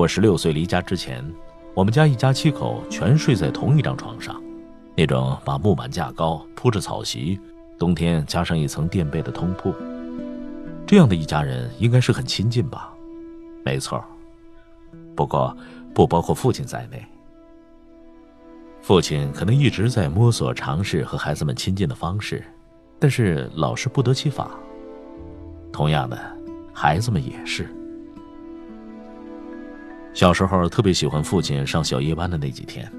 我十六岁离家之前，我们家一家七口全睡在同一张床上，那种把木板架高、铺着草席，冬天加上一层垫被的通铺。这样的一家人应该是很亲近吧？没错。不过，不包括父亲在内。父亲可能一直在摸索、尝试和孩子们亲近的方式，但是老是不得其法。同样的，孩子们也是。小时候特别喜欢父亲上小夜班的那几天，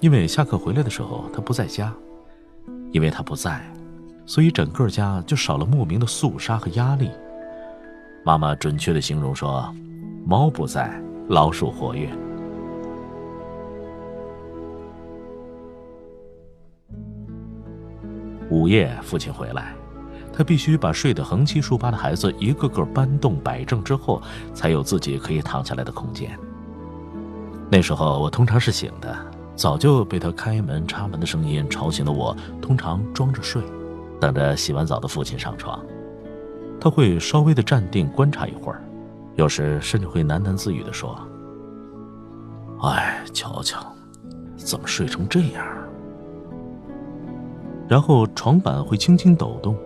因为下课回来的时候他不在家，因为他不在，所以整个家就少了莫名的肃杀和压力。妈妈准确的形容说：“猫不在。”老鼠活跃。午夜，父亲回来，他必须把睡得横七竖八的孩子一个个搬动摆正之后，才有自己可以躺下来的空间。那时候我通常是醒的，早就被他开门插门的声音吵醒了。我通常装着睡，等着洗完澡的父亲上床。他会稍微的站定观察一会儿。有时甚至会喃喃自语的说：“哎，瞧瞧，怎么睡成这样？”然后床板会轻轻抖动，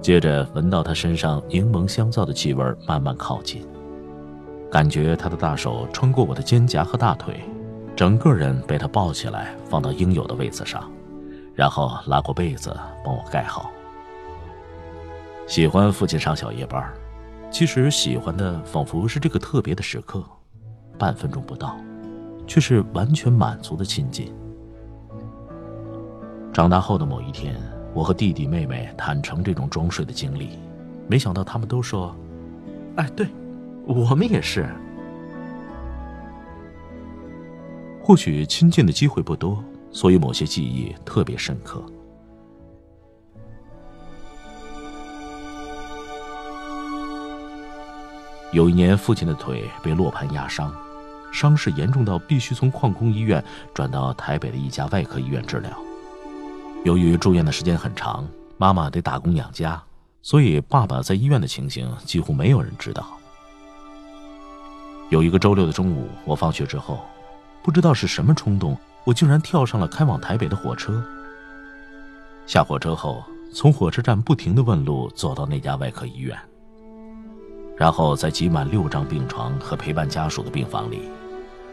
接着闻到他身上柠檬香皂的气味慢慢靠近，感觉他的大手穿过我的肩胛和大腿，整个人被他抱起来放到应有的位子上，然后拉过被子帮我盖好。喜欢父亲上小夜班。其实喜欢的仿佛是这个特别的时刻，半分钟不到，却是完全满足的亲近。长大后的某一天，我和弟弟妹妹坦诚这种装睡的经历，没想到他们都说：“哎，对，我们也是。”或许亲近的机会不多，所以某些记忆特别深刻。有一年，父亲的腿被落盘压伤，伤势严重到必须从矿工医院转到台北的一家外科医院治疗。由于住院的时间很长，妈妈得打工养家，所以爸爸在医院的情形几乎没有人知道。有一个周六的中午，我放学之后，不知道是什么冲动，我竟然跳上了开往台北的火车。下火车后，从火车站不停地问路，走到那家外科医院。然后在挤满六张病床和陪伴家属的病房里，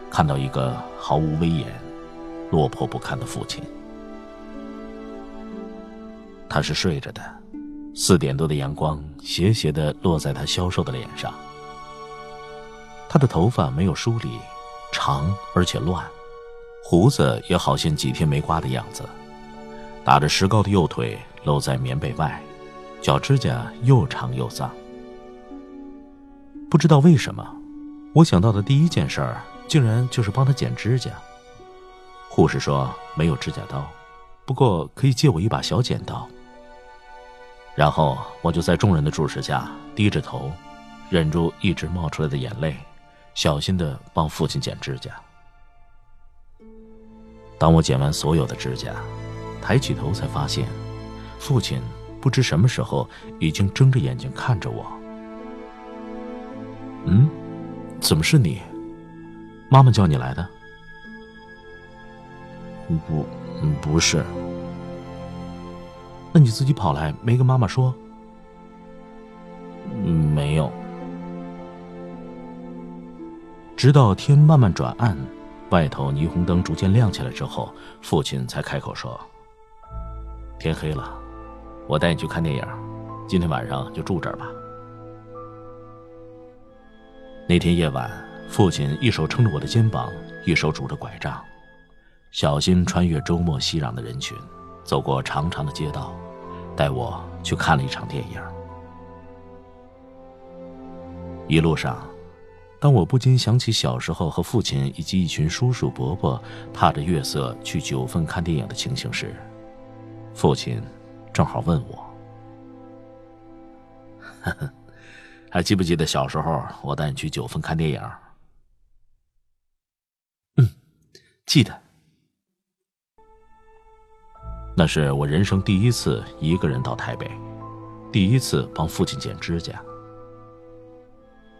看到一个毫无威严、落魄不堪的父亲。他是睡着的，四点多的阳光斜斜的落在他消瘦的脸上。他的头发没有梳理，长而且乱，胡子也好像几天没刮的样子，打着石膏的右腿露在棉被外，脚指甲又长又脏。不知道为什么，我想到的第一件事儿，竟然就是帮他剪指甲。护士说没有指甲刀，不过可以借我一把小剪刀。然后我就在众人的注视下，低着头，忍住一直冒出来的眼泪，小心的帮父亲剪指甲。当我剪完所有的指甲，抬起头才发现，父亲不知什么时候已经睁着眼睛看着我。嗯，怎么是你？妈妈叫你来的？不，不是。那你自己跑来没跟妈妈说？没有。直到天慢慢转暗，外头霓虹灯逐渐亮起来之后，父亲才开口说：“天黑了，我带你去看电影，今天晚上就住这儿吧。”那天夜晚，父亲一手撑着我的肩膀，一手拄着拐杖，小心穿越周末熙攘的人群，走过长长的街道，带我去看了一场电影。一路上，当我不禁想起小时候和父亲以及一群叔叔伯伯踏着月色去九份看电影的情形时，父亲正好问我：“还记不记得小时候我带你去九份看电影？”“嗯，记得。”那是我人生第一次一个人到台北，第一次帮父亲剪指甲。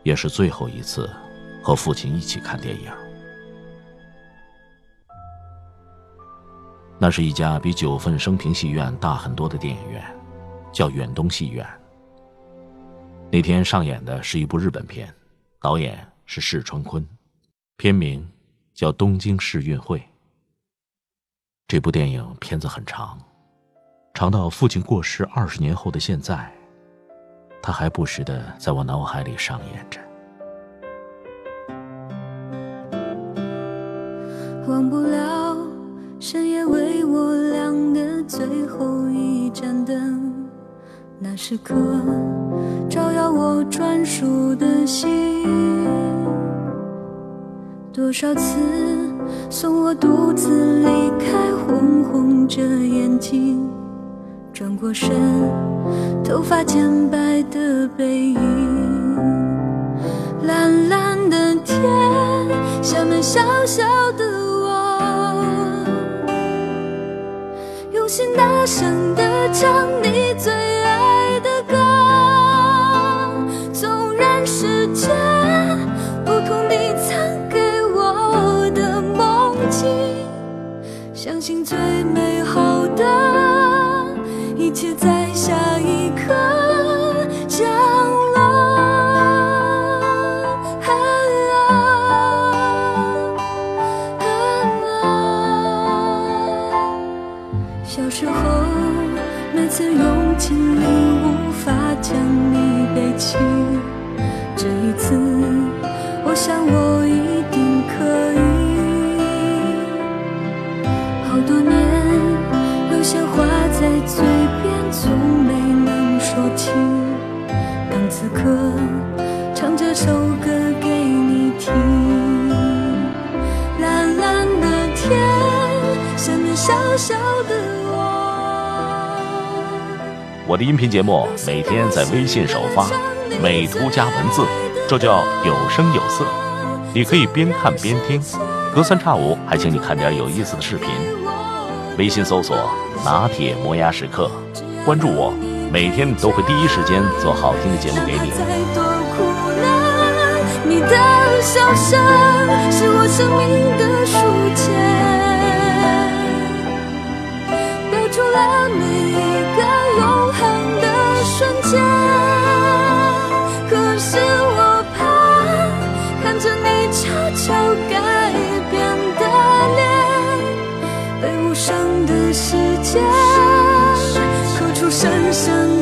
也是最后一次和父亲一起看电影。那是一家比九份升平戏院大很多的电影院，叫远东戏院。那天上演的是一部日本片，导演是释川昆，片名叫《东京世运会》。这部电影片子很长，长到父亲过世二十年后的现在。他还不时的在我脑海里上演着。忘不了深夜为我亮的最后一盏灯，那时刻照耀我专属的心。多少次送我独自离开，红红着眼睛。转过身，头发渐白的背影，蓝蓝的天，下面小小的我，用心大声的唱你最爱的歌，纵然世界不同你曾给我的梦境，相信最美好的。一切在下小小的我。我的音频节目每天在微信首发，美图加文字，这叫有声有色。你可以边看边听，隔三差五还请你看点有意思的视频。微信搜索“拿铁磨牙时刻”。关注我，每天都会第一时间做好听的节目给你。再多苦难，你的笑声是我生命的书签，了每一个永恒的瞬间。可是我怕看着你悄悄改变的脸，被无声的时间。深深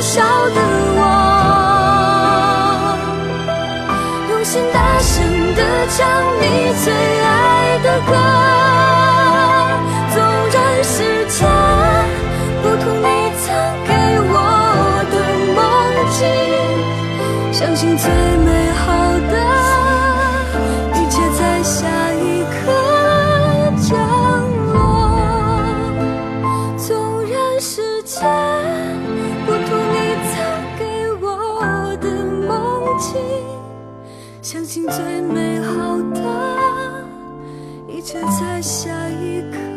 小的我，用心大声的唱你最爱的歌。纵然是假不同你曾给我的梦境，相信最美好的美好的一切在下一刻。